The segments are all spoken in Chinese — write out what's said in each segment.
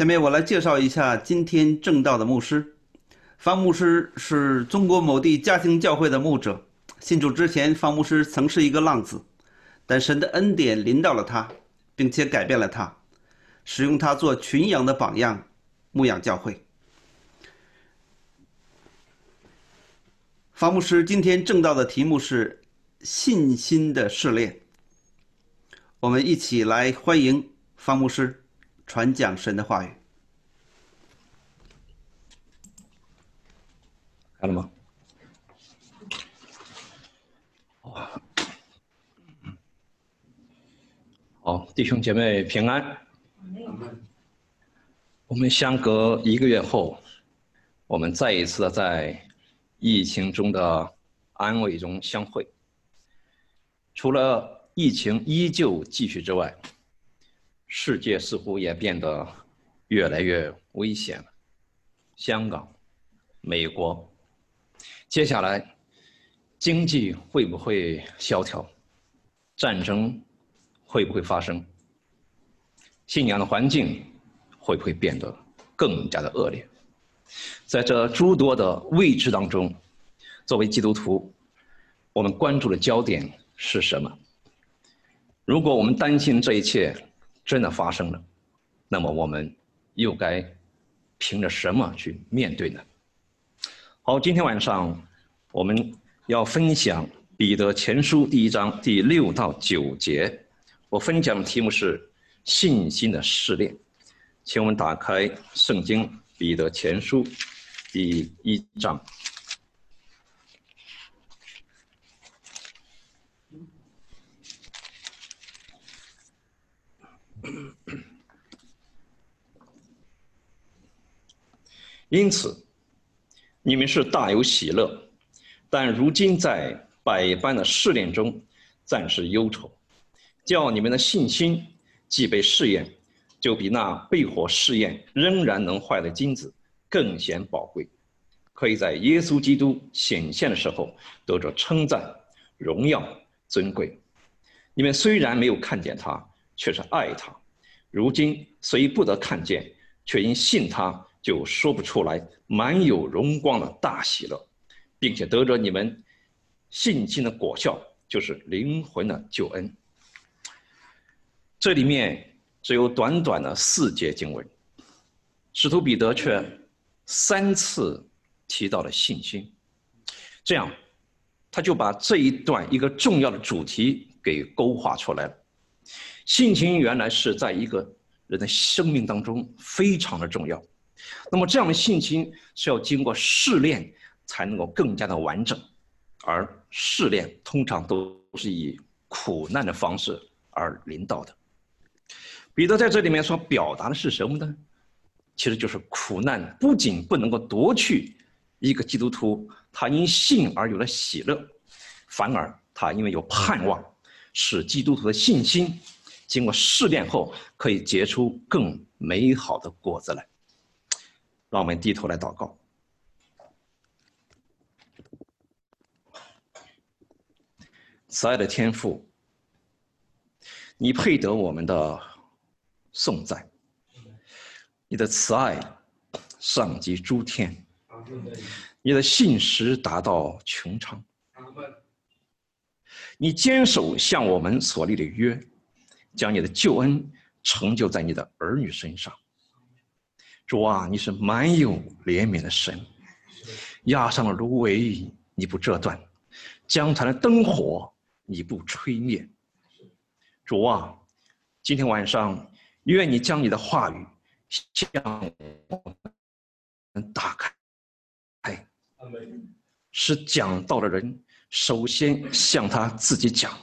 下面我来介绍一下今天正道的牧师。方牧师是中国某地家庭教会的牧者。信主之前，方牧师曾是一个浪子，但神的恩典临到了他，并且改变了他，使用他做群羊的榜样，牧养教会。方牧师今天正道的题目是信心的试炼。我们一起来欢迎方牧师传讲神的话语。看了吗？好，弟兄姐妹平安。我们相隔一个月后，我们再一次的在疫情中的安慰中相会。除了疫情依旧继续之外，世界似乎也变得越来越危险了。香港、美国，接下来经济会不会萧条？战争？会不会发生？信仰的环境会不会变得更加的恶劣？在这诸多的未知当中，作为基督徒，我们关注的焦点是什么？如果我们担心这一切真的发生了，那么我们又该凭着什么去面对呢？好，今天晚上我们要分享彼得前书第一章第六到九节。我分享的题目是信心的试炼，请我们打开《圣经·彼得前书》第一章。因此，你们是大有喜乐，但如今在百般的试炼中，暂时忧愁。叫你们的信心既被试验，就比那被火试验仍然能坏的金子更显宝贵，可以在耶稣基督显现的时候得着称赞、荣耀、尊贵。你们虽然没有看见他，却是爱他；如今虽不得看见，却因信他，就说不出来满有荣光的大喜乐，并且得着你们信心的果效，就是灵魂的救恩。这里面只有短短的四节经文，使徒彼得却三次提到了信心，这样他就把这一段一个重要的主题给勾画出来了。信心原来是在一个人的生命当中非常的重要，那么这样的信心是要经过试炼才能够更加的完整，而试炼通常都是以苦难的方式而临到的。彼得在这里面所表达的是什么呢？其实就是苦难不仅不能够夺去一个基督徒他因信而有了喜乐，反而他因为有盼望，使基督徒的信心经过试炼后可以结出更美好的果子来。让我们低头来祷告，慈爱的天父，你配得我们的。颂赞，你的慈爱上及诸天，你的信实达到穹苍，你坚守向我们所立的约，将你的救恩成就在你的儿女身上。主啊，你是满有怜悯的神，压上了芦苇你不折断，江潭的灯火你不吹灭。主啊，今天晚上。愿你将你的话语向我们打开，哎，是讲道的人首先向他自己讲，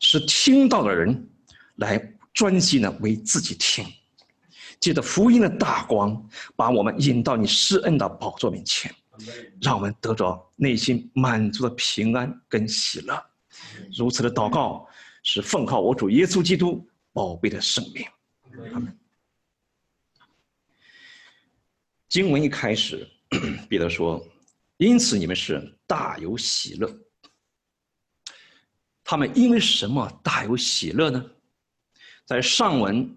是听到的人来专心的为自己听，借着福音的大光，把我们引到你施恩的宝座面前，让我们得着内心满足的平安跟喜乐。如此的祷告是奉靠我主耶稣基督宝贝的圣名。他们经文一开始，彼得说：“因此你们是大有喜乐。”他们因为什么大有喜乐呢？在上文，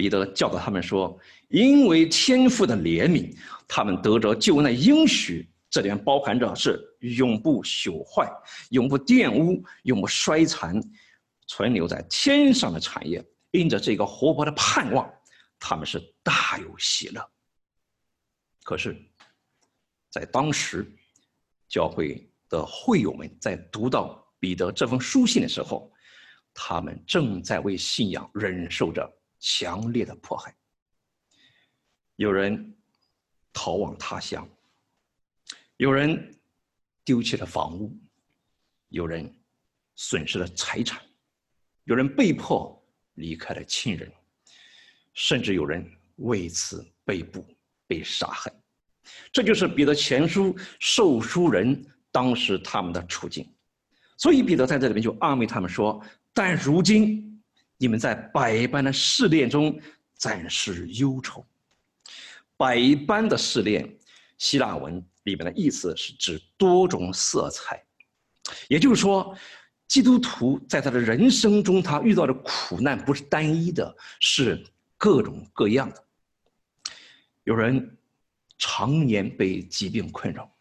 彼得教导他们说：“因为天父的怜悯，他们得着救恩的应许。这里面包含着是永不朽坏、永不玷污、永不衰残，存留在天上的产业。因着这个活泼的盼望，他们是大有喜乐。可是，在当时，教会的会友们在读到彼得这封书信的时候，他们正在为信仰忍受着。”强烈的迫害，有人逃往他乡，有人丢弃了房屋，有人损失了财产，有人被迫离开了亲人，甚至有人为此被捕、被杀害。这就是彼得前书受书人当时他们的处境。所以彼得在这里面就安慰他们说：“但如今。”你们在百般的试炼中暂时忧愁。百般的试炼，希腊文里面的意思是指多种色彩，也就是说，基督徒在他的人生中，他遇到的苦难不是单一的，是各种各样的。有人常年被疾病困扰，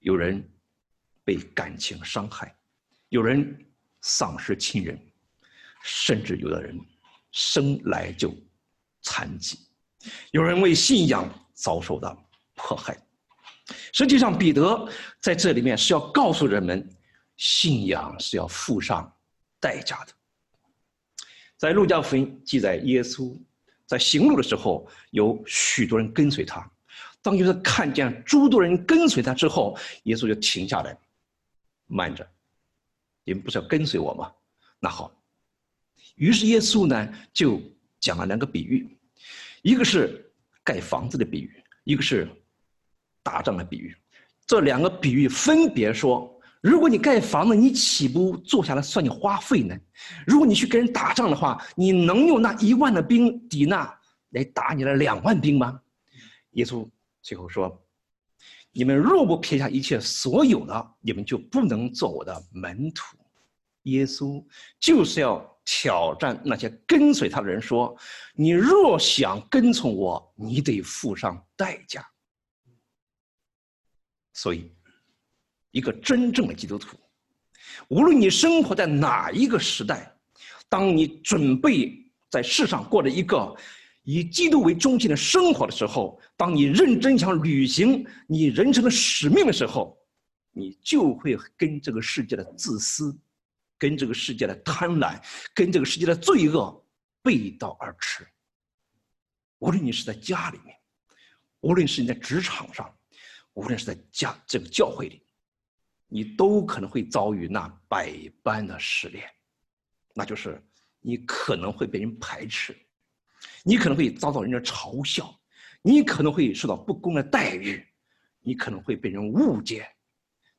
有人被感情伤害，有人丧失亲人。甚至有的人生来就残疾，有人为信仰遭受到迫害。实际上，彼得在这里面是要告诉人们，信仰是要付上代价的。在路加福音记载，耶稣在行路的时候，有许多人跟随他。当耶稣看见诸多人跟随他之后，耶稣就停下来，慢着，你们不是要跟随我吗？那好。于是耶稣呢就讲了两个比喻，一个是盖房子的比喻，一个是打仗的比喻。这两个比喻分别说：如果你盖房子，你岂不坐下来算你花费呢？如果你去跟人打仗的话，你能用那一万的兵抵那来打你的两万兵吗？耶稣最后说：你们若不撇下一切所有的，你们就不能做我的门徒。耶稣就是要。挑战那些跟随他的人说：“你若想跟从我，你得付上代价。”所以，一个真正的基督徒，无论你生活在哪一个时代，当你准备在世上过着一个以基督为中心的生活的时候，当你认真想履行你人生的使命的时候，你就会跟这个世界的自私。跟这个世界的贪婪，跟这个世界的罪恶背道而驰。无论你是在家里面，无论是你在职场上，无论是在家这个教会里，你都可能会遭遇那百般的试炼。那就是你可能会被人排斥，你可能会遭到人的嘲笑，你可能会受到不公的待遇，你可能会被人误解，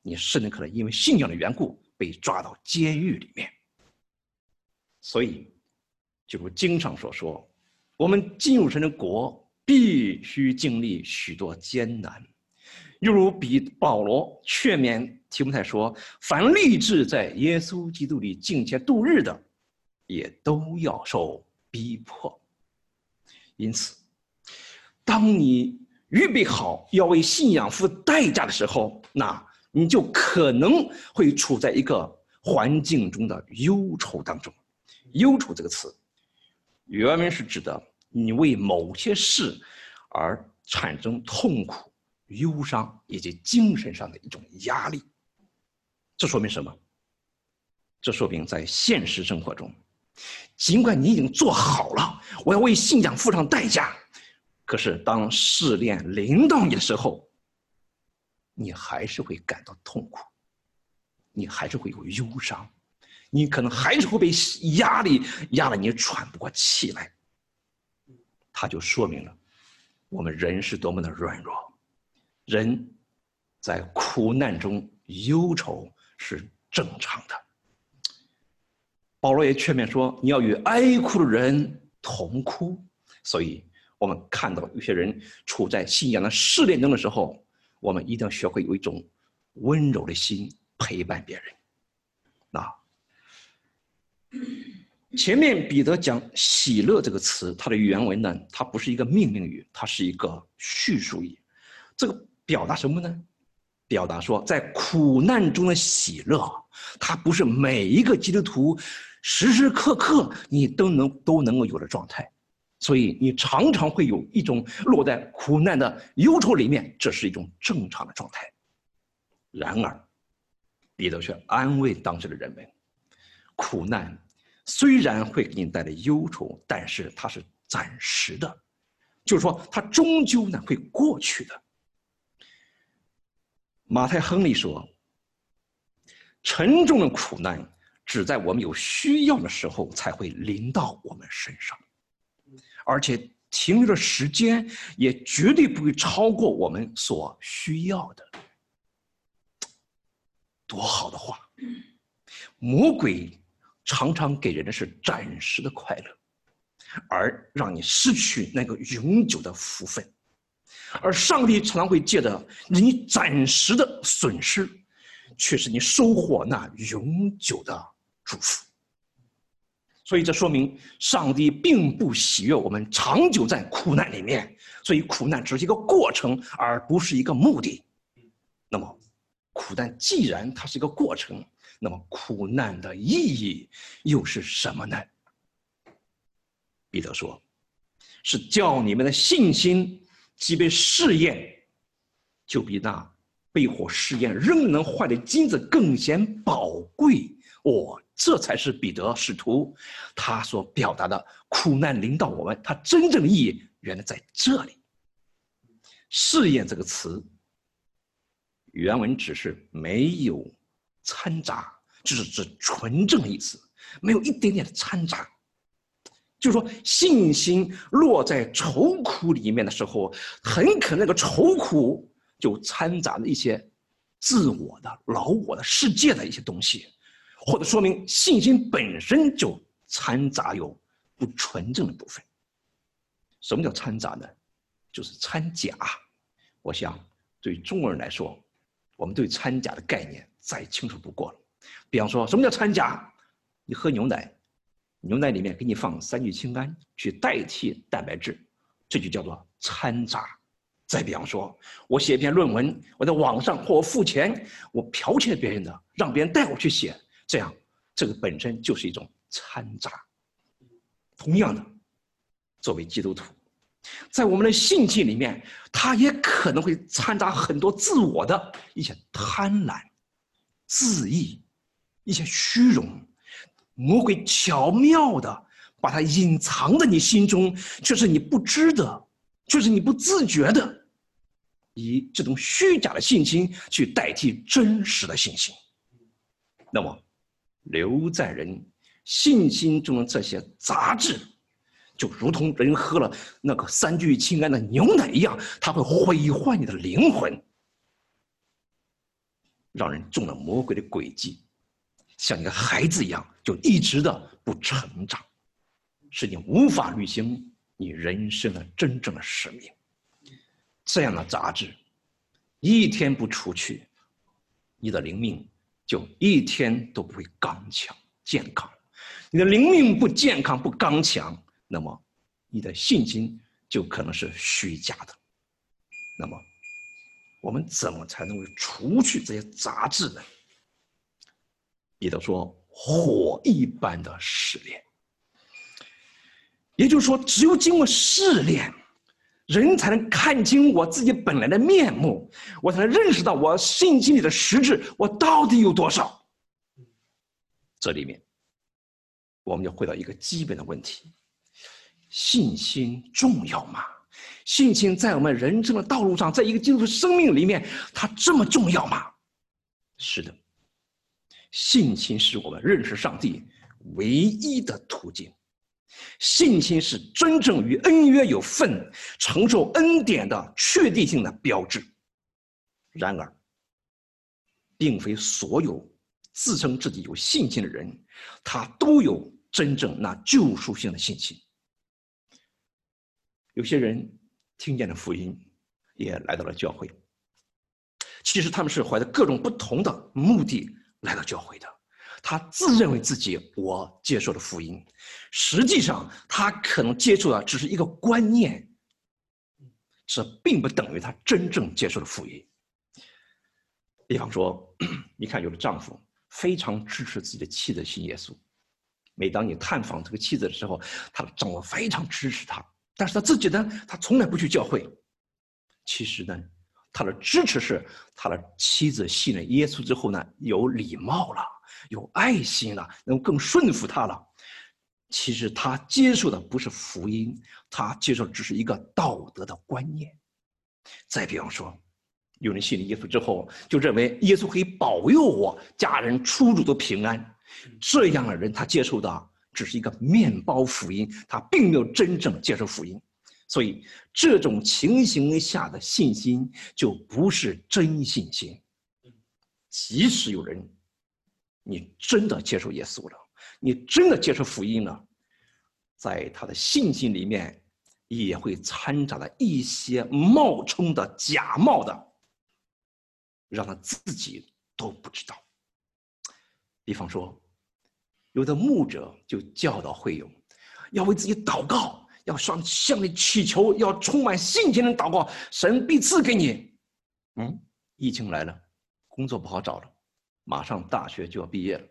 你甚至可能因为信仰的缘故。被抓到监狱里面，所以，就如经上所说，我们进入神的国，必须经历许多艰难。又如比保罗劝勉提摩太说：“凡立志在耶稣基督里敬虔度日的，也都要受逼迫。”因此，当你预备好要为信仰付代价的时候，那。你就可能会处在一个环境中的忧愁当中。忧愁这个词，原文是指的你为某些事而产生痛苦、忧伤以及精神上的一种压力。这说明什么？这说明在现实生活中，尽管你已经做好了，我要为信仰付上代价，可是当试炼临到你的时候，你还是会感到痛苦，你还是会有忧伤，你可能还是会被压力压得你喘不过气来。它就说明了，我们人是多么的软弱，人在苦难中忧愁是正常的。保罗也劝勉说，你要与哀哭的人同哭。所以，我们看到有些人处在信仰的试炼中的时候。我们一定要学会有一种温柔的心陪伴别人。啊前面彼得讲“喜乐”这个词，它的原文呢，它不是一个命令语，它是一个叙述语。这个表达什么呢？表达说，在苦难中的喜乐，它不是每一个基督徒时时刻刻你都能都能够有的状态。所以你常常会有一种落在苦难的忧愁里面，这是一种正常的状态。然而，彼得却安慰当时的人们：苦难虽然会给你带来忧愁，但是它是暂时的，就是说它终究呢会过去的。马太·亨利说：“沉重的苦难只在我们有需要的时候才会临到我们身上。”而且停留的时间也绝对不会超过我们所需要的。多好的话！魔鬼常常给人的是暂时的快乐，而让你失去那个永久的福分；而上帝常常会借着你暂时的损失，却是你收获那永久的祝福。所以这说明上帝并不喜悦我们长久在苦难里面，所以苦难只是一个过程，而不是一个目的。那么，苦难既然它是一个过程，那么苦难的意义又是什么呢？彼得说：“是叫你们的信心即被试验，就比那被火试验仍能坏的金子更显宝贵。”我。这才是彼得使徒他所表达的苦难临到我们，他真正的意义原来在这里。试验这个词，原文只是没有掺杂，就是指纯正的意思，没有一点点的掺杂。就是说，信心落在愁苦里面的时候，很可能那个愁苦就掺杂了一些自我的、老我的世界的一些东西。或者说明信心本身就掺杂有不纯正的部分。什么叫掺杂呢？就是掺假。我想对中国人来说，我们对掺假的概念再清楚不过了。比方说，什么叫掺假？你喝牛奶，牛奶里面给你放三聚氰胺去代替蛋白质，这就叫做掺杂。再比方说，我写一篇论文，我在网上或我付钱，我剽窃别人的，让别人代我去写。这样，这个本身就是一种掺杂。同样的，作为基督徒，在我们的性情里面，他也可能会掺杂很多自我的一些贪婪、自意、一些虚荣。魔鬼巧妙的把它隐藏在你心中，却是你不知的，却是你不自觉的，以这种虚假的信心去代替真实的信心。那么。留在人信心中的这些杂质，就如同人喝了那个三聚氰胺的牛奶一样，它会毁坏你的灵魂，让人中了魔鬼的诡计，像一个孩子一样，就一直的不成长，使你无法履行你人生的真正的使命。这样的杂质，一天不除去，你的灵命。就一天都不会刚强健康，你的灵命不健康不刚强，那么你的信心就可能是虚假的。那么，我们怎么才能够除去这些杂质呢？彼得说：“火一般的试炼。”也就是说，只有经过试炼。人才能看清我自己本来的面目，我才能认识到我信心里的实质，我到底有多少。这里面，我们就回到一个基本的问题：信心重要吗？信心在我们人生的道路上，在一个基督徒生命里面，它这么重要吗？是的，信心是我们认识上帝唯一的途径。信心是真正与恩约有份、承受恩典的确定性的标志。然而，并非所有自称自己有信心的人，他都有真正那救赎性的信心。有些人听见了福音，也来到了教会。其实他们是怀着各种不同的目的来到教会的。他自认为自己我接受了福音，实际上他可能接受的只是一个观念，这并不等于他真正接受了福音。比方说，你看有的丈夫非常支持自己的妻子信耶稣，每当你探访这个妻子的时候，他的丈夫非常支持他，但是他自己呢，他从来不去教会。其实呢，他的支持是他的妻子信了耶稣之后呢，有礼貌了，有爱心了，能更顺服他了。其实他接受的不是福音，他接受的只是一个道德的观念。再比方说。有人信了耶稣之后，就认为耶稣可以保佑我家人出入都平安。这样的人，他接受的只是一个面包福音，他并没有真正接受福音。所以，这种情形下的信心就不是真信心。即使有人，你真的接受耶稣了，你真的接受福音了，在他的信心里面，也会掺杂了一些冒充的、假冒的。让他自己都不知道。比方说，有的牧者就教导会友，要为自己祷告，要向向你祈求，要充满信心的祷告，神必赐给你。嗯，疫情来了，工作不好找了，马上大学就要毕业了，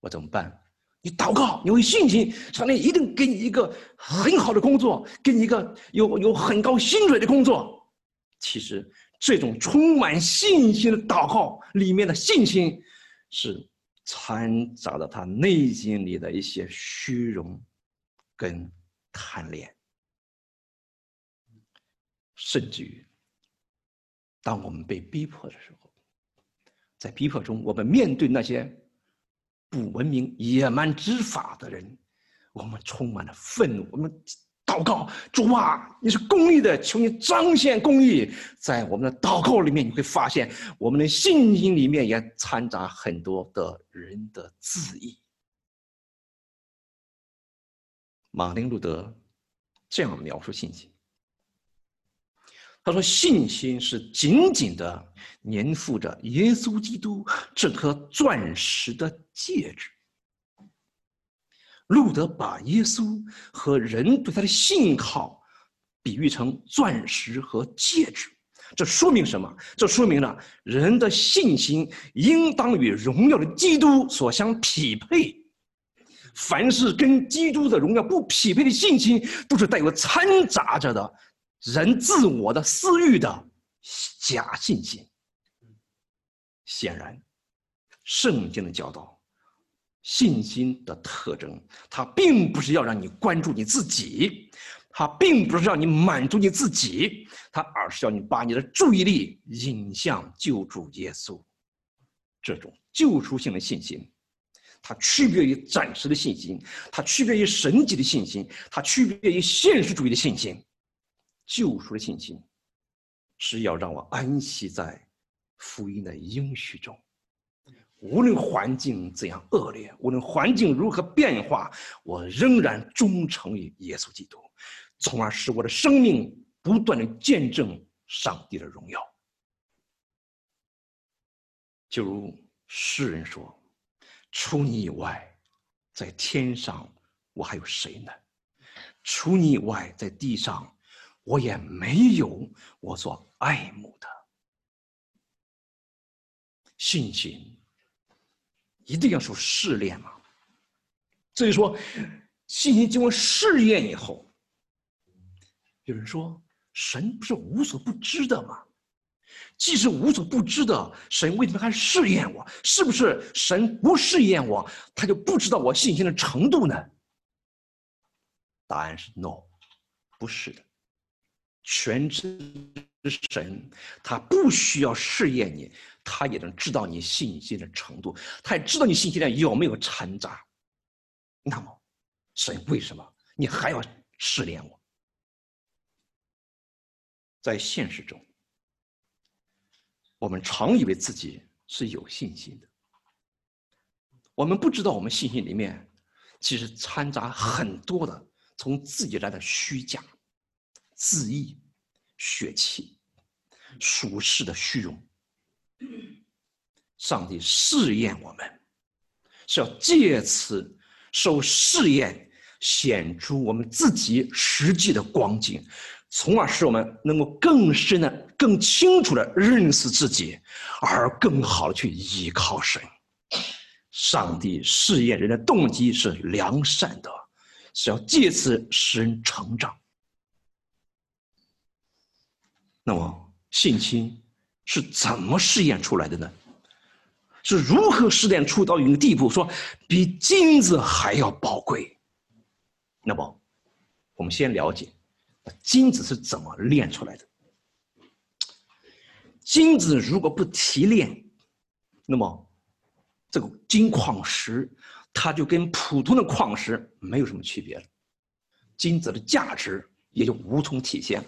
我怎么办？你祷告，你有信心，上帝一定给你一个很好的工作，给你一个有有很高薪水的工作。其实。这种充满信心的祷告里面的信心，是掺杂了他内心里的一些虚荣跟贪恋，甚至于，当我们被逼迫的时候，在逼迫中，我们面对那些不文明、野蛮执法的人，我们充满了愤怒，我们。祷告，主啊，你是公义的，求你彰显公义。在我们的祷告里面，你会发现我们的信心里面也掺杂很多的人的自义。马丁路德这样描述信心，他说：“信心是紧紧的粘附着耶稣基督这颗钻石的戒指。”路德把耶稣和人对他的信靠比喻成钻石和戒指，这说明什么？这说明了人的信心应当与荣耀的基督所相匹配。凡是跟基督的荣耀不匹配的信心，都是带有掺杂着的人自我的私欲的假信心。显然，圣经的教导。信心的特征，它并不是要让你关注你自己，它并不是让你满足你自己，它而是要你把你的注意力引向救主耶稣。这种救赎性的信心，它区别于暂时的信心，它区别于神级的信心，它区别于现实主义的信心。救赎的信心，是要让我安息在福音的应许中。无论环境怎样恶劣，无论环境如何变化，我仍然忠诚于耶稣基督，从而使我的生命不断的见证上帝的荣耀。就如诗人说：“除你以外，在天上我还有谁呢？除你以外，在地上我也没有我所爱慕的信心。”一定要受试炼吗？所以说，信心经过试验以后，有人说神不是无所不知的吗？既是无所不知的，神为什么还试验我？是不是神不试验我，他就不知道我信心的程度呢？答案是 no，不是的。全知神他不需要试验你。他也能知道你信心的程度，他也知道你信心里有没有掺杂。那么，神为什么你还要试炼我？在现实中，我们常以为自己是有信心的，我们不知道我们信心里面其实掺杂很多的从自己来的虚假、自意、血气、俗世的虚荣。上帝试验我们，是要借此受试验，显出我们自己实际的光景，从而使我们能够更深的、更清楚的认识自己，而更好的去依靠神。上帝试验人的动机是良善的，是要借此使人成长。那么性侵是怎么试验出来的呢？是如何试验出到一个地步，说比金子还要宝贵？那么，我们先了解金子是怎么炼出来的。金子如果不提炼，那么。这个金矿石，它就跟普通的矿石没有什么区别了，金子的价值也就无从体现。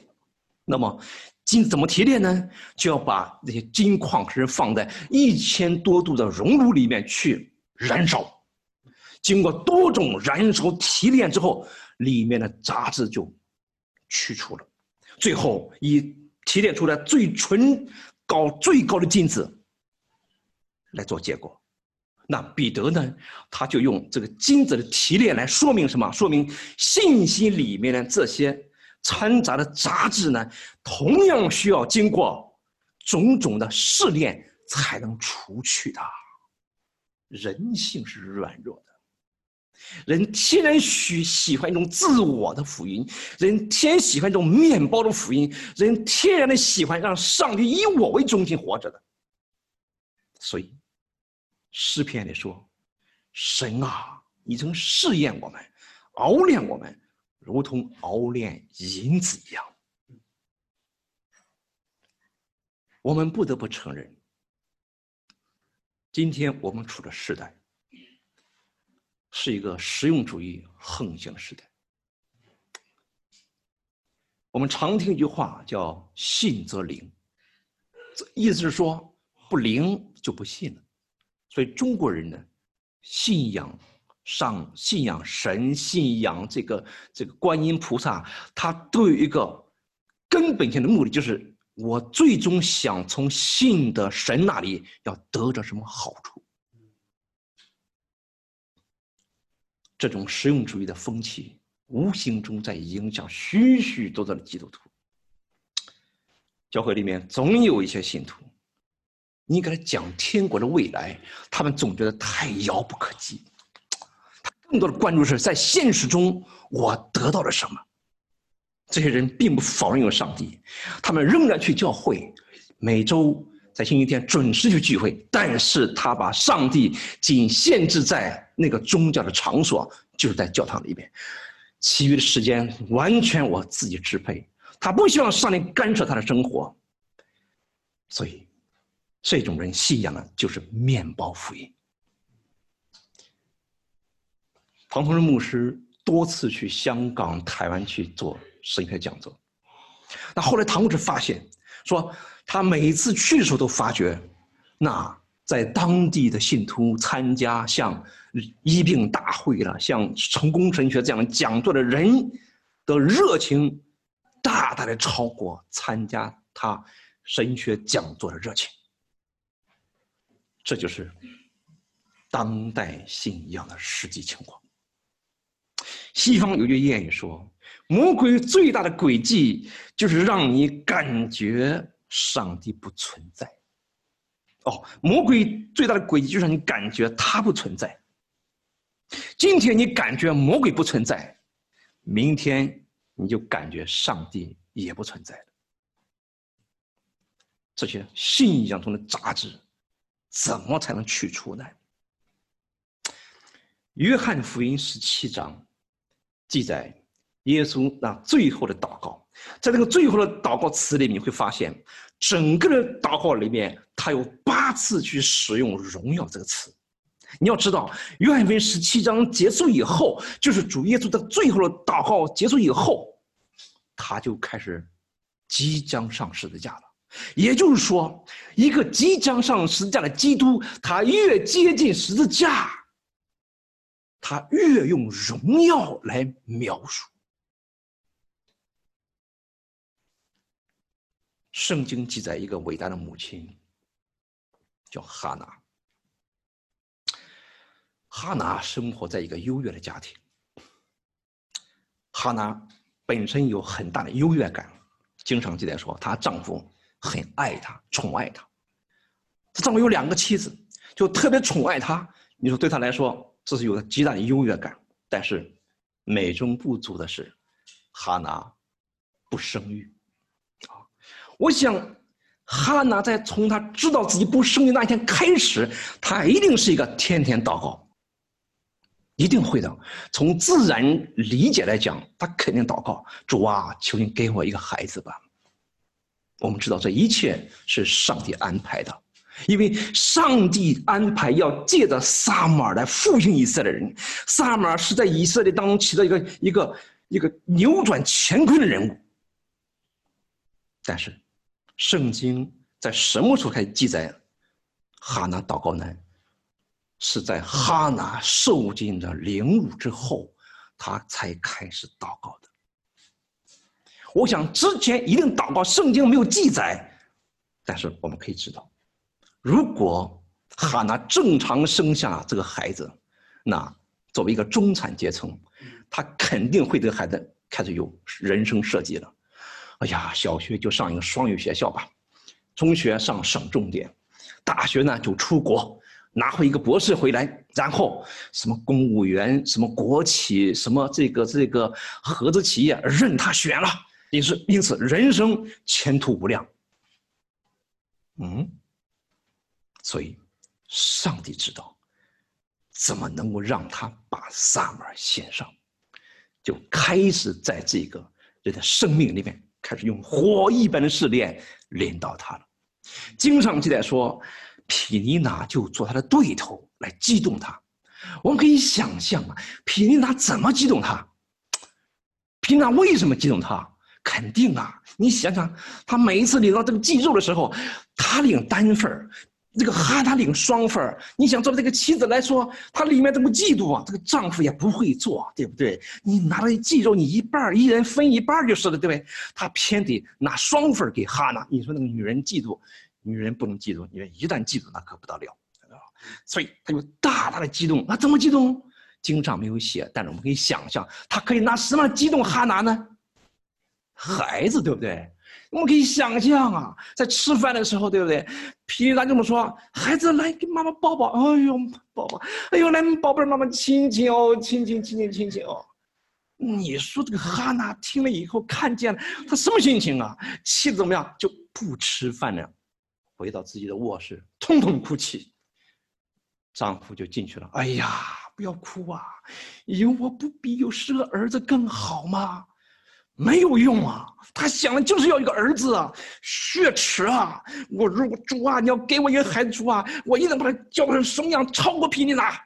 那么，金怎么提炼呢？就要把那些金矿石放在一千多度的熔炉里面去燃烧，经过多种燃烧提炼之后，里面的杂质就去除了，最后以提炼出来最纯、高最高的金子来做结果。那彼得呢？他就用这个金子的提炼来说明什么？说明信息里面的这些掺杂的杂质呢，同样需要经过种种的试炼才能除去的。人性是软弱，人天然喜喜欢一种自我的福音，人天喜欢一种面包的福音，人天然的喜欢让上帝以我为中心活着的，所以。诗篇里说：“神啊，你曾试验我们，熬炼我们，如同熬炼银子一样。”我们不得不承认，今天我们处的时代是一个实用主义横行的时代。我们常听一句话叫“信则灵”，意思是说不灵就不信了。所以中国人呢，信仰上信仰神，信仰这个这个观音菩萨，他都有一个根本性的目的，就是我最终想从信的神那里要得着什么好处。这种实用主义的风气，无形中在影响许许多多的基督徒。教会里面总有一些信徒。你给他讲天国的未来，他们总觉得太遥不可及。他更多的关注是在现实中我得到了什么。这些人并不否认有上帝，他们仍然去教会，每周在星期天准时去聚会。但是他把上帝仅限制在那个宗教的场所，就是在教堂里面，其余的时间完全我自己支配。他不希望上帝干涉他的生活，所以。这种人信仰的就是面包福音。唐崇荣牧师多次去香港、台湾去做神学讲座，那后来唐牧师发现，说他每次去的时候都发觉，那在当地的信徒参加像医病大会了、像成功神学这样讲座的人的热情，大大的超过参加他神学讲座的热情。这就是当代信仰的实际情况。西方有句谚语说：“魔鬼最大的诡计就是让你感觉上帝不存在。”哦，魔鬼最大的诡计就是你感觉他不存在。今天你感觉魔鬼不存在，明天你就感觉上帝也不存在了。这些信仰中的杂质。怎么才能去除呢？约翰福音十七章记载耶稣那最后的祷告，在这个最后的祷告词里面，你会发现整个的祷告里面，他有八次去使用“荣耀”这个词。你要知道，约翰福音十七章结束以后，就是主耶稣的最后的祷告结束以后，他就开始即将上十字架了。也就是说，一个即将上十字架的基督，他越接近十字架，他越用荣耀来描述。圣经记载一个伟大的母亲，叫哈娜。哈拿生活在一个优越的家庭。哈拿本身有很大的优越感，经常记载说她丈夫很爱她，宠爱她。她丈夫有两个妻子，就特别宠爱她。你说对她来说，这是有极大的优越感。但是美中不足的是，哈拿不生育。我想。哈娜在从她知道自己不生育那一天开始，她一定是一个天天祷告，一定会的。从自然理解来讲，她肯定祷告：主啊，求你给我一个孩子吧。我们知道这一切是上帝安排的，因为上帝安排要借着撒母耳来复兴以色列人。撒母耳是在以色列当中起到一个一个一个扭转乾坤的人物，但是。圣经在什么时候开始记载哈拿祷告呢？是在哈拿受尽了凌辱之后，他才开始祷告的。我想之前一定祷告，圣经没有记载，但是我们可以知道，如果哈拿正常生下这个孩子，那作为一个中产阶层，他肯定会对孩子开始有人生设计了。哎呀，小学就上一个双语学校吧，中学上省重点，大学呢就出国拿回一个博士回来，然后什么公务员、什么国企、什么这个这个合资企业任他选了，因此因此人生前途无量。嗯，所以上帝知道怎么能够让他把萨满献上，就开始在这个人的生命里面。开始用火一般的试炼领导他了。经常记载说，皮尼娜就做他的对头来激动他。我们可以想象啊，皮尼娜怎么激动他？皮尼娜为什么激动他？肯定啊，你想想，他每一次领到这个祭肉的时候，他领单份。这个哈他领双份儿，你想作为这个妻子来说，她里面怎么嫉妒啊？这个丈夫也不会做，对不对？你拿了鸡肉，你一半一人分一半就是了，对不对？他偏得拿双份给哈娜。你说那个女人嫉妒，女人不能嫉妒，女人一旦嫉妒那可不得了，所以他就大大的激动。那怎么激动？经上没有写，但是我们可以想象，他可以拿什么激动哈娜呢？孩子，对不对？我们可以想象啊，在吃饭的时候，对不对？皮达这么说：“孩子，来给妈妈抱抱。”哎呦，抱抱！哎呦，来宝贝儿妈妈亲亲哦，亲亲亲亲亲亲哦。你说这个哈娜听了以后，看见了，她什么心情啊？气得怎么样？就不吃饭了，回到自己的卧室，痛痛哭泣。丈夫就进去了。哎呀，不要哭啊！有我不比有十个儿子更好吗？没有用啊！他想的就是要一个儿子啊，血池啊！我如果主啊，你要给我一个孩子主啊，我一定把他教成什么样，超过皮尼娜。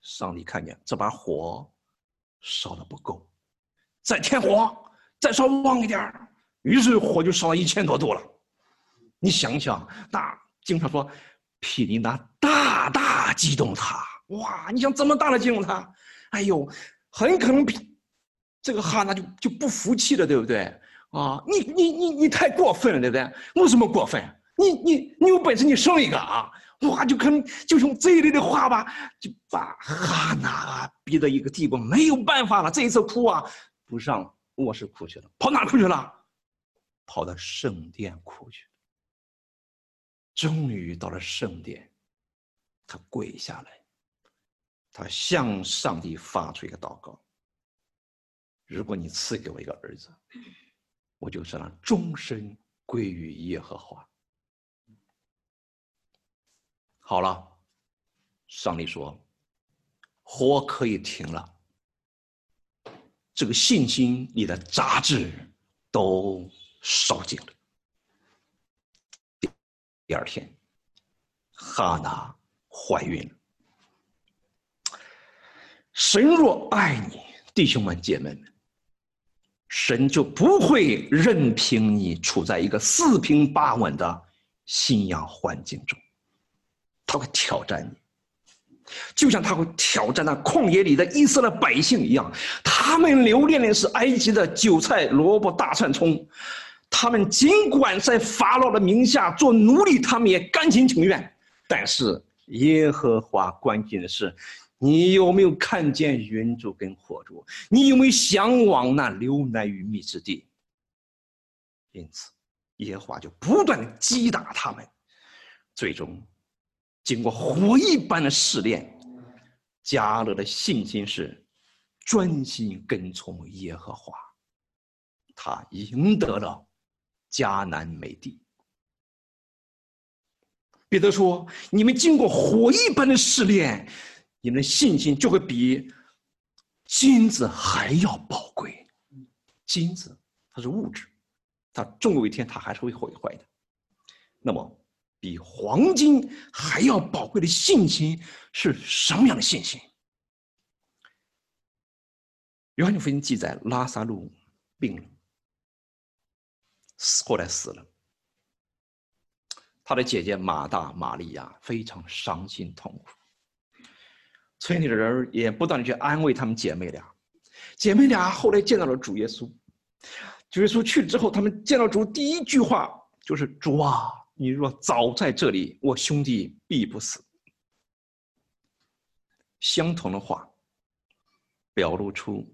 上帝看见这把火烧的不够，再添火，再烧旺一点于是火就烧到一千多度了。你想想，那经常说皮尼娜大大激动他，哇！你想怎么大的激动他？哎呦，很可能比。这个哈娜就就不服气了，对不对？啊，你你你你太过分了，对不对？为什么过分？你你你有本事你生一个啊！哇，就可能就用这一类的话吧，就把哈娜逼到一个地步，没有办法了。这一次哭啊，不上卧室哭去了，跑哪哭去了？跑到圣殿哭去。终于到了圣殿，他跪下来，他向上帝发出一个祷告。如果你赐给我一个儿子，我就让终身归于耶和华。好了，上帝说，火可以停了。这个信心里的杂质都烧尽了。第二天，哈娜怀孕了。神若爱你，弟兄们姐妹们。神就不会任凭你处在一个四平八稳的信仰环境中，他会挑战你，就像他会挑战那旷野里的以色列百姓一样。他们留恋的是埃及的韭菜、萝卜、大蒜、葱，他们尽管在法老的名下做奴隶，他们也甘心情愿。但是耶和华关心的是，你有没有看见云柱跟火柱？你有没有向往那流奶与蜜之地？因此，耶和华就不断的击打他们，最终，经过火一般的试炼，加勒的信心是专心跟从耶和华，他赢得了迦南美地。彼得说：“你们经过火一般的试炼，你们的信心就会比金子还要宝贵。金子它是物质，它终有一天它还是会毁坏的。那么，比黄金还要宝贵的信心是什么样的信心？”约翰福音记载，拉萨路病了，死后来死了。他的姐姐马大、玛利亚非常伤心痛苦，村里的人也不断的去安慰他们姐妹俩。姐妹俩后来见到了主耶稣，主耶稣去了之后，他们见到主第一句话就是：“主啊，你若早在这里，我兄弟必不死。”相同的话，表露出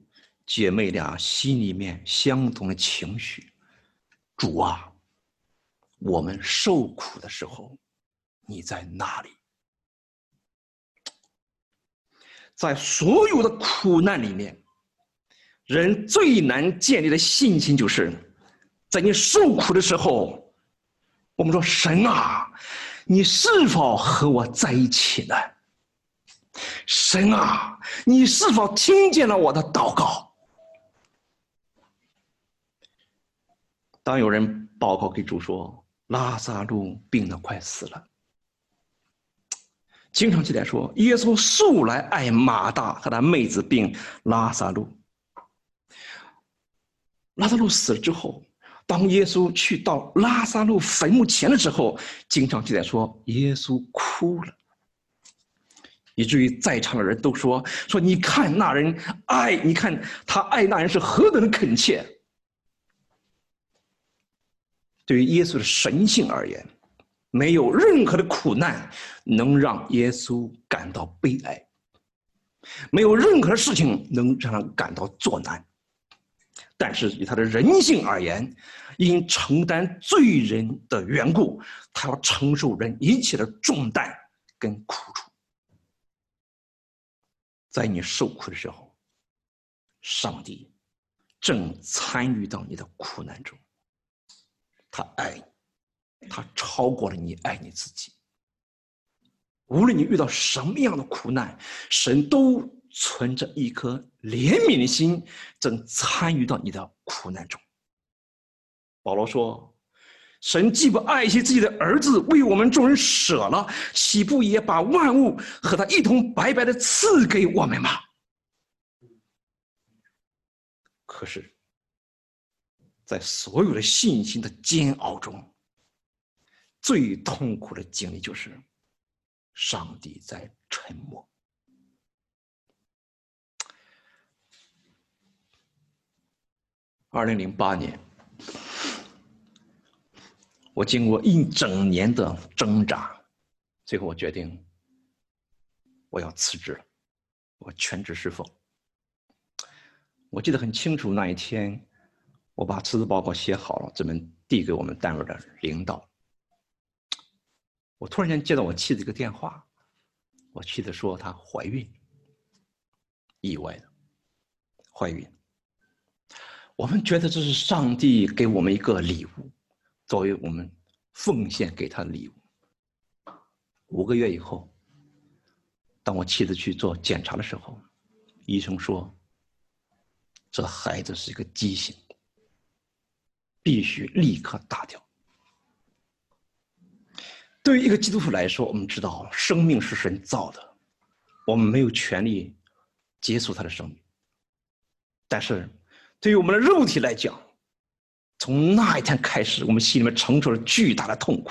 姐妹俩心里面相同的情绪：“主啊。”我们受苦的时候，你在哪里？在所有的苦难里面，人最难建立的信心，就是在你受苦的时候，我们说：“神啊，你是否和我在一起呢？”神啊，你是否听见了我的祷告？当有人报告给主说。拉萨路病得快死了。经常记载说，耶稣素来爱马大和他妹子并拉萨路。拉萨路死了之后，当耶稣去到拉萨路坟墓前的时候，经常记载说，耶稣哭了，以至于在场的人都说：“说你看那人爱，你看他爱那人是何等的恳切。”对于耶稣的神性而言，没有任何的苦难能让耶稣感到悲哀，没有任何事情能让他感到作难。但是以他的人性而言，因承担罪人的缘故，他要承受人一切的重担跟苦楚。在你受苦的时候，上帝正参与到你的苦难中。他爱你，他超过了你爱你自己。无论你遇到什么样的苦难，神都存着一颗怜悯的心，正参与到你的苦难中。保罗说：“神既不爱惜自己的儿子，为我们众人舍了，岂不也把万物和他一同白白的赐给我们吗？”可是。在所有的信心的煎熬中，最痛苦的经历就是上帝在沉默。二零零八年，我经过一整年的挣扎，最后我决定我要辞职了，我全职侍奉。我记得很清楚，那一天。我把辞职报告写好了，准备递给我们单位的领导。我突然间接到我妻子一个电话，我妻子说她怀孕，意外的怀孕。我们觉得这是上帝给我们一个礼物，作为我们奉献给他的礼物。五个月以后，当我妻子去做检查的时候，医生说，这孩子是一个畸形。必须立刻打掉。对于一个基督徒来说，我们知道生命是神造的，我们没有权利结束他的生命。但是，对于我们的肉体来讲，从那一天开始，我们心里面承受了巨大的痛苦。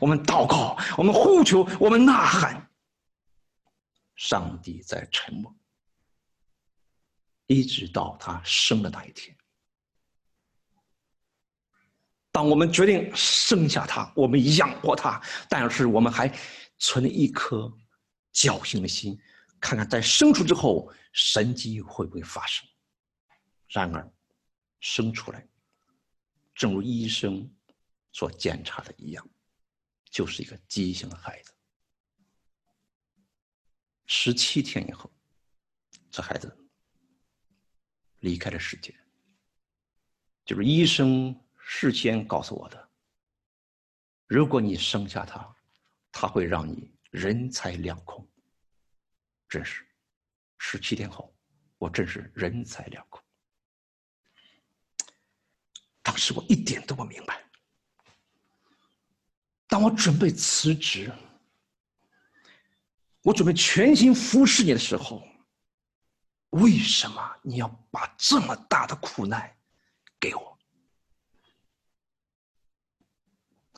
我们祷告，我们呼求，我们呐喊，上帝在沉默，一直到他生的那一天。当我们决定生下他，我们养活他，但是我们还存了一颗侥幸的心，看看在生出之后神迹会不会发生。然而，生出来，正如医生所检查的一样，就是一个畸形的孩子。十七天以后，这孩子离开了世界。就是医生事先告诉我的。如果你生下他，他会让你人财两空。真是，十七天后，我真是人财两空。当时我一点都不明白。当我准备辞职。我准备全心服侍你的时候，为什么你要把这么大的苦难给我？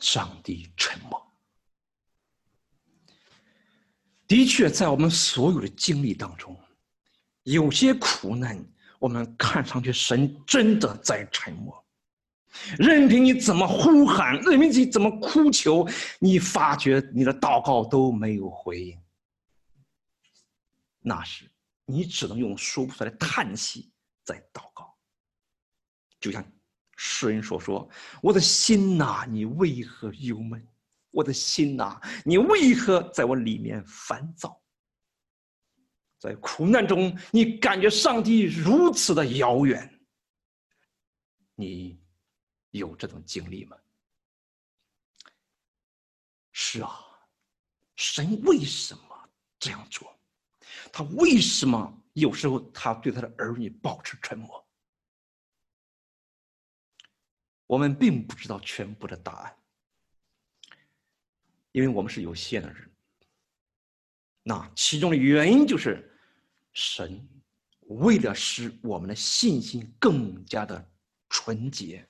上帝沉默。的确，在我们所有的经历当中，有些苦难，我们看上去神真的在沉默，任凭你怎么呼喊，任凭你怎么哭求，你发觉你的祷告都没有回应。那时，你只能用说不出来的叹息在祷告，就像诗人所说：“我的心呐，你为何忧闷？我的心呐，你为何在我里面烦躁？”在苦难中，你感觉上帝如此的遥远。你有这种经历吗？是啊，神为什么这样做？他为什么有时候他对他的儿女保持沉默？我们并不知道全部的答案，因为我们是有限的人。那其中的原因就是，神为了使我们的信心更加的纯洁、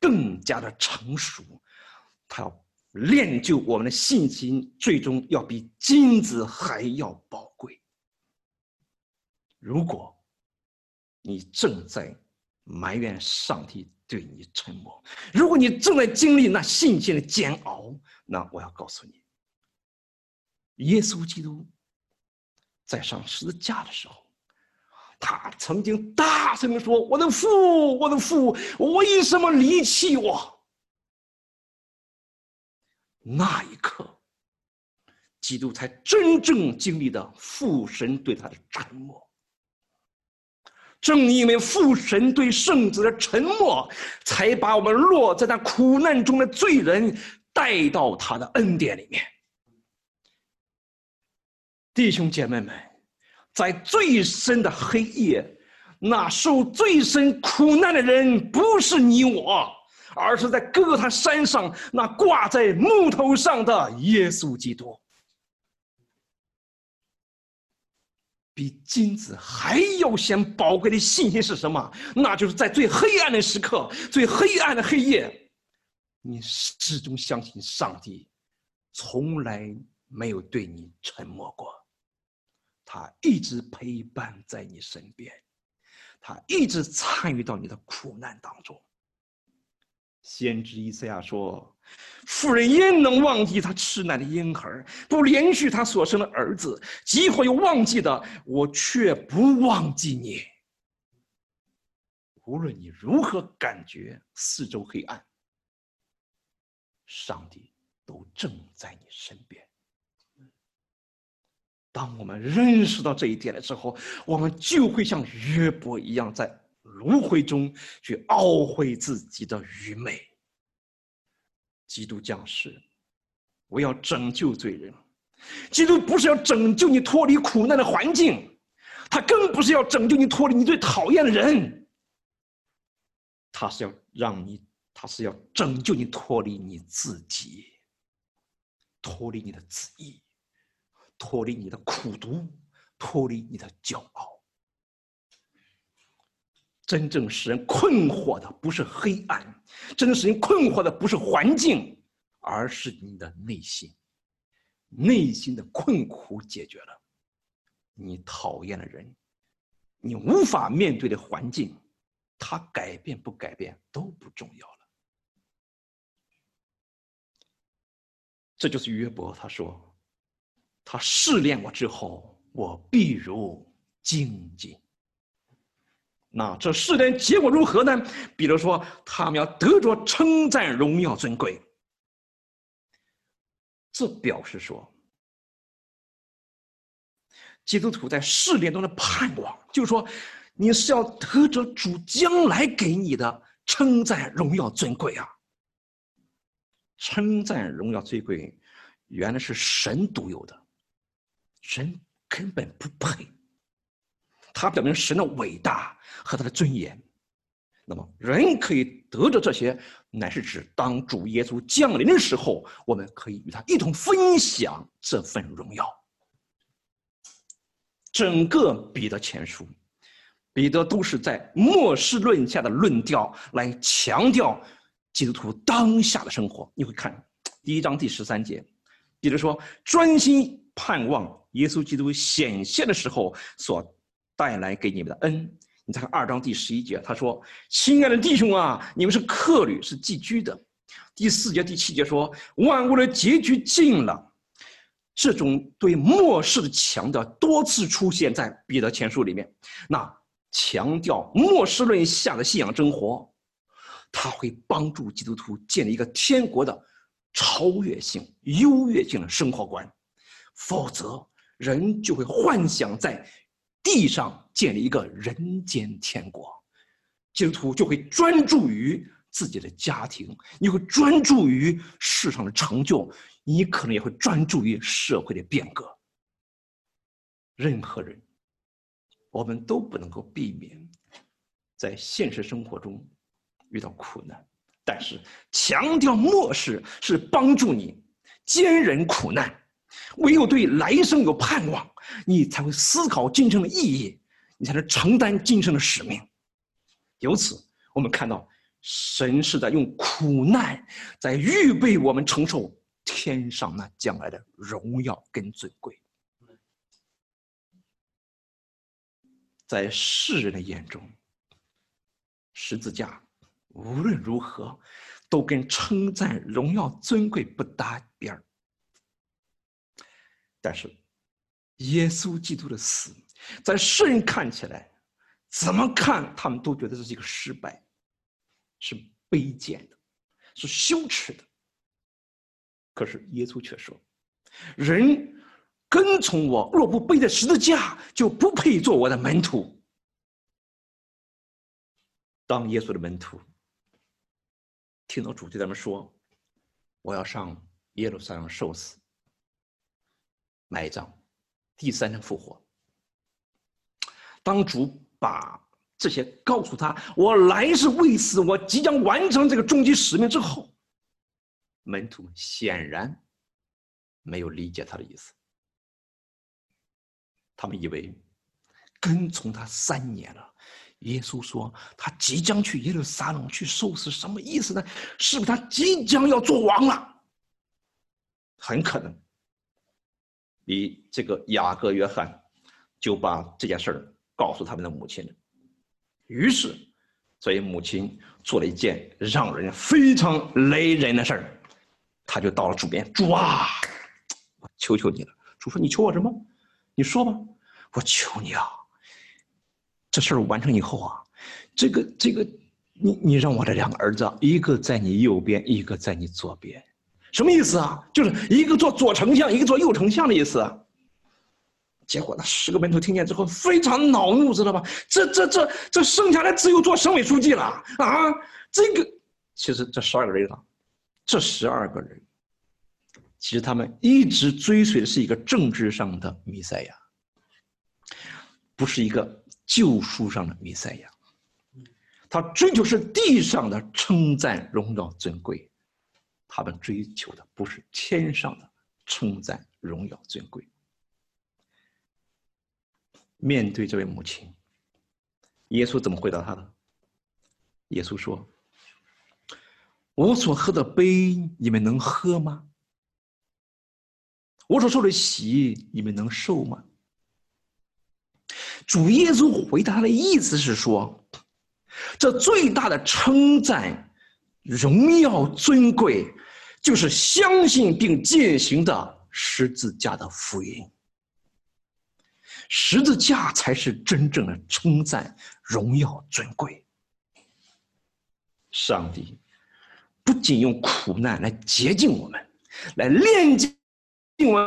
更加的成熟，他要练就我们的信心，最终要比金子还要宝贵。如果，你正在埋怨上帝对你沉默；如果你正在经历那信心的煎熬，那我要告诉你，耶稣基督在上十字架的时候，他曾经大声的说：“我的父，我的父，为什么离弃我？”那一刻，基督才真正经历了父神对他的沉默。正因为父神对圣子的沉默，才把我们落在那苦难中的罪人带到他的恩典里面。弟兄姐妹们，在最深的黑夜，那受最深苦难的人不是你我，而是在哥他山上那挂在木头上的耶稣基督。比金子还要显宝贵的信心是什么？那就是在最黑暗的时刻、最黑暗的黑夜，你始终相信上帝从来没有对你沉默过，他一直陪伴在你身边，他一直参与到你的苦难当中。先知以赛亚说。妇人焉能忘记她吃奶的婴儿，不连续她所生的儿子？几乎有忘记的，我却不忘记你。无论你如何感觉四周黑暗，上帝都正在你身边。当我们认识到这一点的时候，我们就会像约伯一样，在芦荟中去懊悔自己的愚昧。基督降世，我要拯救罪人。基督不是要拯救你脱离苦难的环境，他更不是要拯救你脱离你最讨厌的人。他是要让你，他是要拯救你脱离你自己，脱离你的自意，脱离你的苦毒，脱离你的骄傲。真正使人困惑的不是黑暗，真正使人困惑的不是环境，而是你的内心。内心的困苦解决了，你讨厌的人，你无法面对的环境，他改变不改变都不重要了。这就是约伯他说：“他试炼我之后，我必如精金。那这试炼结果如何呢？比如说，他们要得着称赞、荣耀、尊贵。这表示说，基督徒在试炼中的盼望，就是说，你是要得着主将来给你的称赞、荣耀、尊贵啊！称赞、荣耀、尊贵，原来是神独有的，人根本不配。它表明神的伟大和他的尊严。那么，人可以得着这些，乃是指当主耶稣降临的时候，我们可以与他一同分享这份荣耀。整个彼得前书，彼得都是在末世论下的论调来强调基督徒当下的生活。你会看第一章第十三节，彼得说：“专心盼望耶稣基督显现的时候所。”带来给你们的恩，你再看二章第十一节，他说：“亲爱的弟兄啊，你们是客旅，是寄居的。”第四节、第七节说：“万物的结局近了。”这种对末世的强调多次出现在彼得前书里面。那强调末世论下的信仰生活，他会帮助基督徒建立一个天国的超越性、优越性的生活观，否则人就会幻想在。地上建立一个人间天国，基督徒就会专注于自己的家庭，你会专注于世上的成就，你可能也会专注于社会的变革。任何人，我们都不能够避免在现实生活中遇到苦难，但是强调末世是帮助你坚忍苦难。唯有对来生有盼望，你才会思考今生的意义，你才能承担今生的使命。由此，我们看到神是在用苦难，在预备我们承受天上那将来的荣耀跟尊贵。在世人的眼中，十字架无论如何都跟称赞、荣耀、尊贵不搭边儿。但是，耶稣基督的死，在世人看起来，怎么看他们都觉得这是一个失败，是卑贱的，是羞耻的。可是耶稣却说：“人跟从我，若不背着十字架，就不配做我的门徒。”当耶稣的门徒听到主对他们说：“我要上耶路撒冷受死。”埋葬，第三天复活。当主把这些告诉他，我来是为此，我即将完成这个终极使命之后，门徒们显然没有理解他的意思。他们以为跟从他三年了，耶稣说他即将去耶路撒冷去受死，什么意思呢？是不是他即将要做王了？很可能。你这个雅各约翰就把这件事儿告诉他们的母亲了，于是，所以母亲做了一件让人非常雷人的事儿，他就到了主边，主啊，我求求你了。主说：“你求我什么？你说吧。”我求你啊，这事儿完成以后啊，这个这个，你你让我的两个儿子，一个在你右边，一个在你左边。什么意思啊？就是一个做左丞相，一个做右丞相的意思。结果那十个门徒听见之后非常恼怒，知道吧？这这这这剩下来只有做省委书记了啊！这个其实这十二个人啊，这十二个人，其实他们一直追随的是一个政治上的弥赛亚，不是一个救赎上的弥赛亚。他追求是地上的称赞、荣耀、尊贵。他们追求的不是天上的称赞、荣耀、尊贵。面对这位母亲，耶稣怎么回答他的？耶稣说：“我所喝的杯，你们能喝吗？我所受的洗，你们能受吗？”主耶稣回答的意思是说，这最大的称赞、荣耀、尊贵。就是相信并践行的十字架的福音。十字架才是真正的称赞、荣耀、尊贵。上帝不仅用苦难来洁净我们，来炼净我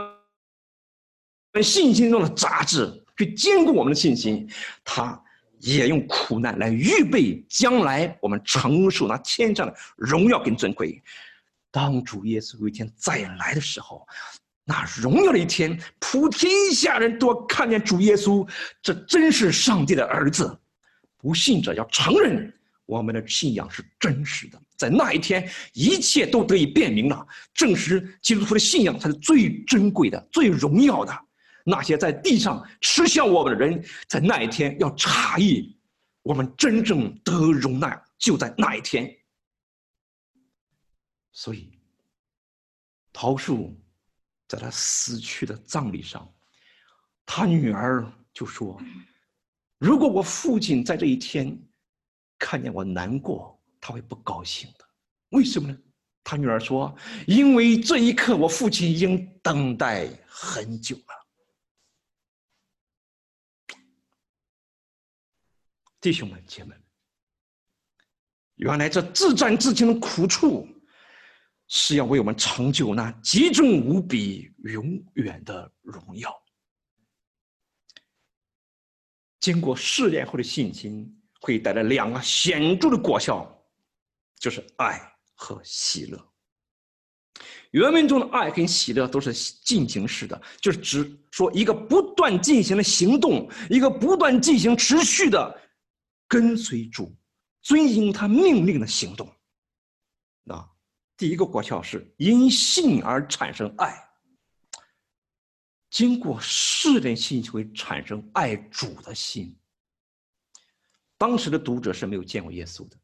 们信心中的杂质，去坚固我们的信心，他也用苦难来预备将来我们承受那天上的荣耀跟尊贵。当主耶稣有一天再来的时候。那荣耀的一天，普天下人都看见主耶稣，这真是上帝的儿子。不信者要承认我们的信仰是真实的，在那一天，一切都得以辨明了，证实基督徒的信仰才是最珍贵的、最荣耀的。那些在地上耻笑我们的人，在那一天要诧异，我们真正得容纳就在那一天。所以，桃树。在他死去的葬礼上，他女儿就说：“如果我父亲在这一天看见我难过，他会不高兴的。为什么呢？”他女儿说：“因为这一刻，我父亲已经等待很久了。”弟兄们、姐妹们，原来这自战自清的苦处。是要为我们成就那极重无比、永远的荣耀。经过试炼后的信心，会带来两个显著的果效，就是爱和喜乐。原文中的爱跟喜乐都是进行式的，就是指说一个不断进行的行动，一个不断进行、持续的跟随主、遵行他命令的行动。第一个果效是因信而产生爱。经过试炼，心就会产生爱主的心。当时的读者是没有见过耶稣的，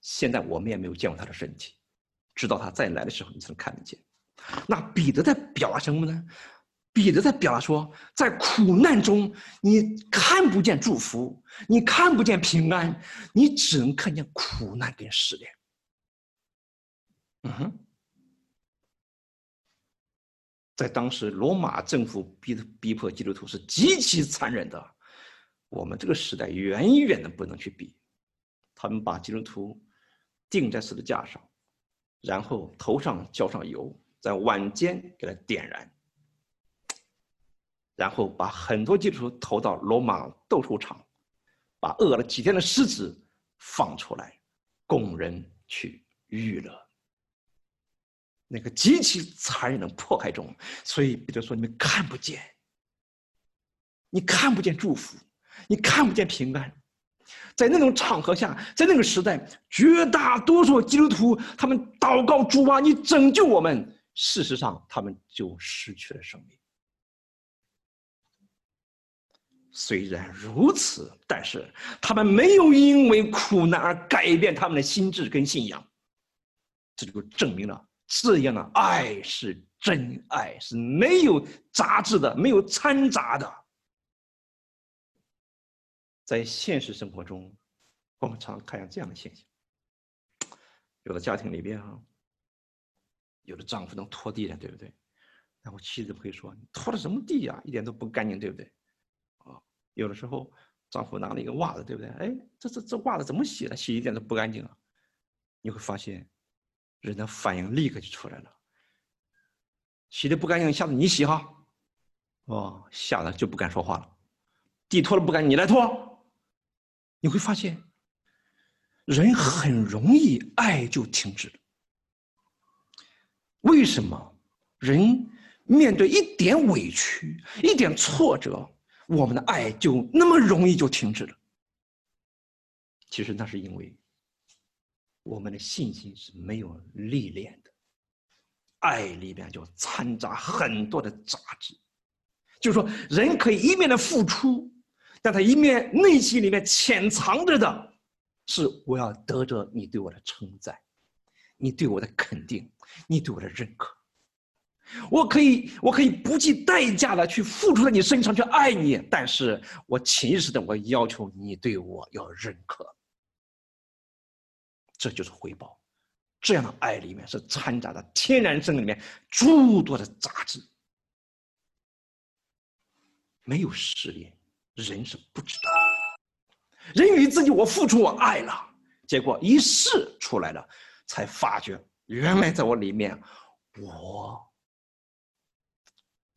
现在我们也没有见过他的身体，直到他再来的时候，你才能看得见。那彼得在表达什么呢？彼得在表达说，在苦难中，你看不见祝福，你看不见平安，你只能看见苦难跟试炼。嗯哼，在当时，罗马政府逼逼迫基督徒是极其残忍的，我们这个时代远远的不能去比。他们把基督徒钉在十字架上，然后头上浇上油，在晚间给他点燃，然后把很多基督徒投到罗马斗兽场，把饿了几天的狮子放出来，供人去娱乐。那个极其残忍的迫害中，所以彼得说：“你们看不见，你看不见祝福，你看不见平安。在那种场合下，在那个时代，绝大多数基督徒他们祷告主啊，你拯救我们。事实上，他们就失去了生命。虽然如此，但是他们没有因为苦难而改变他们的心智跟信仰，这就证明了。”这样的爱是真爱，是没有杂质的，没有掺杂的。在现实生活中，我们常看见这样的现象：有的家庭里边啊，有的丈夫能拖地的，对不对？然后妻子会说：“你拖的什么地呀？一点都不干净，对不对？”有的时候丈夫拿了一个袜子，对不对？哎，这这这袜子怎么洗的？洗一点都不干净啊！你会发现。人的反应立刻就出来了，洗的不干净，下次你洗哈，哦，吓得就不敢说话了。地拖了不干净，你来拖，你会发现，人很容易爱就停止了。为什么？人面对一点委屈、一点挫折，我们的爱就那么容易就停止了？其实那是因为。我们的信心是没有历练的，爱里面就掺杂很多的杂质，就是说，人可以一面的付出，但他一面内心里面潜藏着的，是我要得着你对我的称赞，你对我的肯定，你对我的认可。我可以，我可以不计代价的去付出在你身上去爱你，但是我潜意识的我要求你对我要认可。这就是回报，这样的爱里面是掺杂着天然生里面诸多的杂质。没有试炼，人是不知道。人以为自己我付出我爱了，结果一试出来了，才发觉原来在我里面，我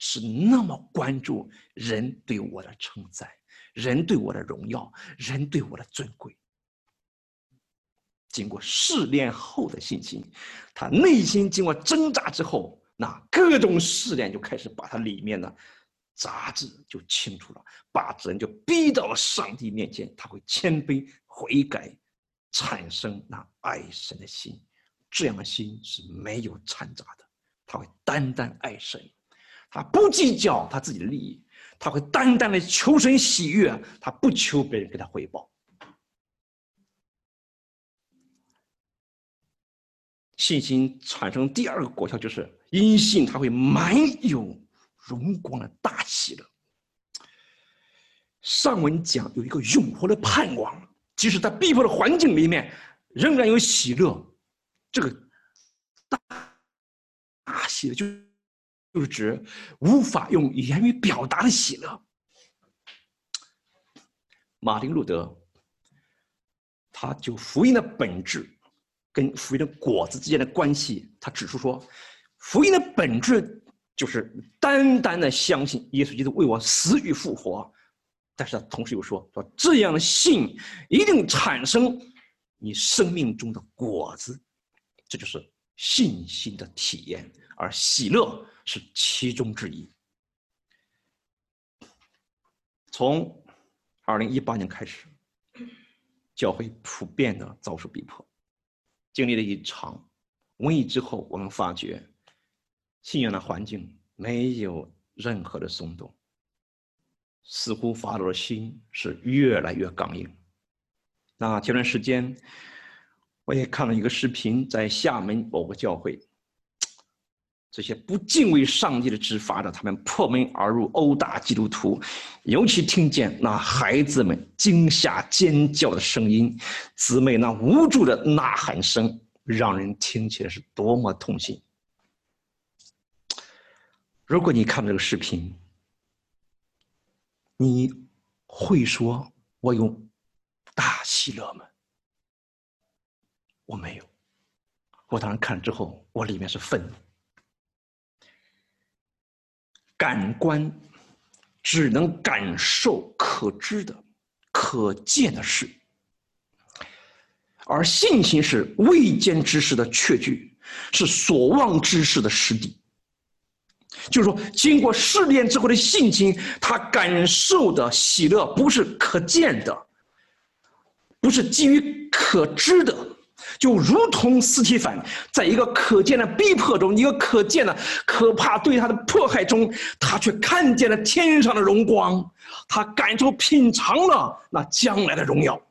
是那么关注人对我的称赞，人对我的荣耀，人对我的尊贵。经过试炼后的信心，他内心经过挣扎之后，那各种试炼就开始把他里面的。杂质就清楚了，把人就逼到了上帝面前，他会谦卑悔改，产生那爱神的心。这样的心是没有掺杂的，他会单单爱神，他不计较他自己的利益，他会单单的求神喜悦，他不求别人给他回报。信心产生第二个果效就是因信，他会满有。荣光的大喜乐。上文讲有一个永活的盼望，即使在逼迫的环境里面，仍然有喜乐。这个大大喜乐，就就是指无法用言语表达的喜乐。马丁路德，他就福音的本质跟福音的果子之间的关系，他指出说，福音的本质。就是单单的相信耶稣基督为我死与复活，但是他同时又说说这样的信一定产生你生命中的果子，这就是信心的体验，而喜乐是其中之一。从二零一八年开始，教会普遍的遭受逼迫，经历了一场瘟疫之后，我们发觉。信仰的环境没有任何的松动，似乎法老的心是越来越刚硬。那前段时间，我也看了一个视频，在厦门某个教会，这些不敬畏上帝的执法者，他们破门而入，殴打基督徒，尤其听见那孩子们惊吓尖叫的声音，姊妹那无助的呐喊声，让人听起来是多么痛心。如果你看这个视频，你会说我有大喜乐吗？我没有。我当时看了之后，我里面是愤怒。感官只能感受可知的、可见的事，而信心是未见之事的确据，是所望之事的实底。就是说，经过试炼之后的信心，他感受的喜乐不是可见的，不是基于可知的，就如同斯提凡在一个可见的逼迫中，一个可见的可怕对他的迫害中，他却看见了天上的荣光，他感受品尝了那将来的荣耀，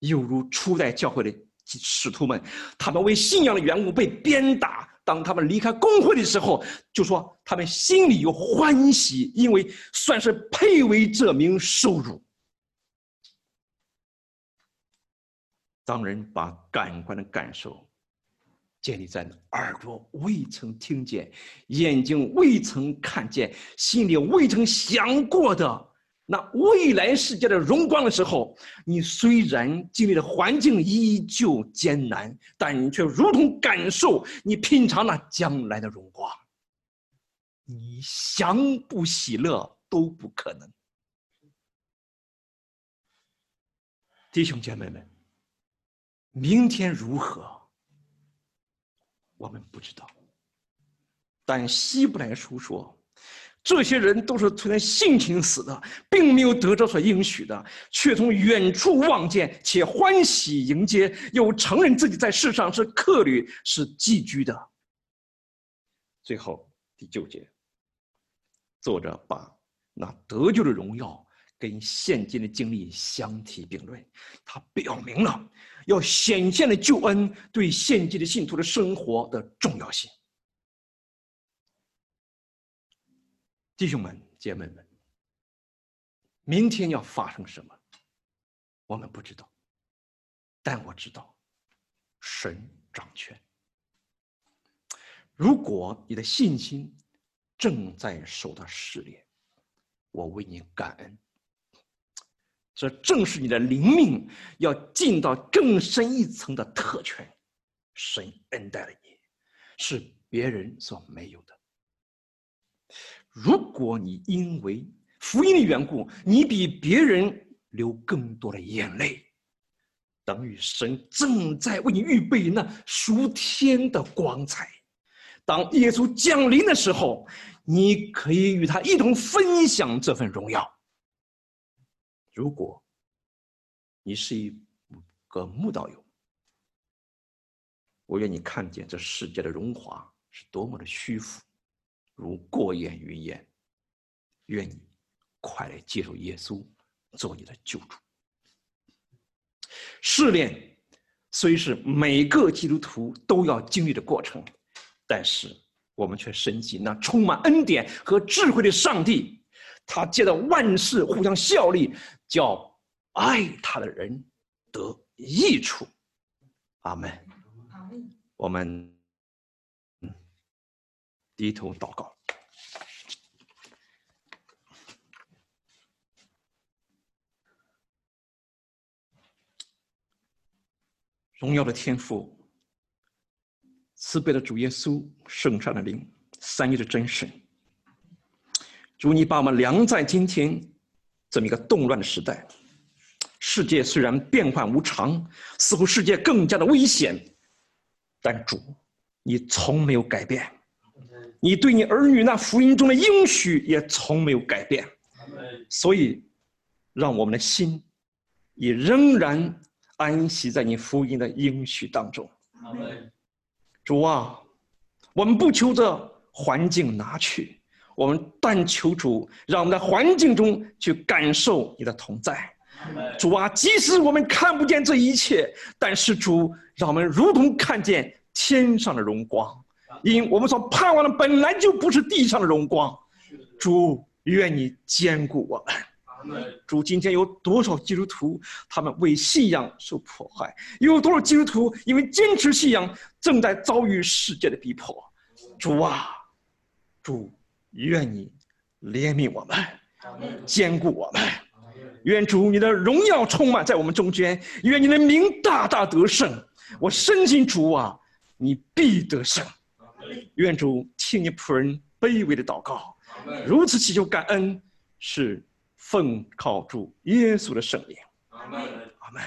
犹如初代教会的使徒们，他们为信仰的缘故被鞭打。当他们离开工会的时候，就说他们心里有欢喜，因为算是配为这名收入。当人把感官的感受建立在耳朵未曾听见、眼睛未曾看见、心里未曾想过的。那未来世界的荣光的时候，你虽然经历的环境依旧艰难，但你却如同感受你品尝那将来的荣光。你想不喜乐都不可能。弟兄姐妹们，明天如何，我们不知道。但希伯来书说。这些人都是存在性情死的，并没有得着所应许的，却从远处望见，且欢喜迎接，又承认自己在世上是客旅，是寄居的。最后第九节，作者把那得救的荣耀跟现今的经历相提并论，他表明了要显现的救恩对现今的信徒的生活的重要性。弟兄们、姐妹们，明天要发生什么，我们不知道，但我知道，神掌权。如果你的信心正在受到试炼，我为你感恩。这正是你的灵命要进到更深一层的特权。神恩待了你，是别人所没有的。如果你因为福音的缘故，你比别人流更多的眼泪，等于神正在为你预备那属天的光彩。当耶稣降临的时候，你可以与他一同分享这份荣耀。如果你是一个木道友，我愿你看见这世界的荣华是多么的虚浮，如过眼云烟。愿你快来接受耶稣做你的救主。试炼虽是每个基督徒都要经历的过程，但是我们却深信那充满恩典和智慧的上帝，他借着万事互相效力，叫爱他的人得益处。阿门。我们低头祷告。荣耀的天赋，慈悲的主耶稣，圣善的灵，三一的真神。主，你把我们量在今天这么一个动乱的时代，世界虽然变幻无常，似乎世界更加的危险。但主，你从没有改变，你对你儿女那福音中的应许也从没有改变，所以，让我们的心也仍然安息在你福音的应许当中。主啊，我们不求这环境拿去，我们但求主让我们在环境中去感受你的同在。主啊，即使我们看不见这一切，但是主让我们如同看见天上的荣光，因我们所盼望的本来就不是地上的荣光。主，愿你坚固我们。主，今天有多少基督徒他们为信仰受迫害？有多少基督徒因为坚持信仰正在遭遇世界的逼迫？主啊，主，愿你怜悯我们，兼顾我们。愿主你的荣耀充满在我们中间，愿你的名大大得胜。我深信主啊，你必得胜。愿主听你仆人卑微的祷告，如此祈求感恩，是奉靠主耶稣的圣灵。阿门。阿门。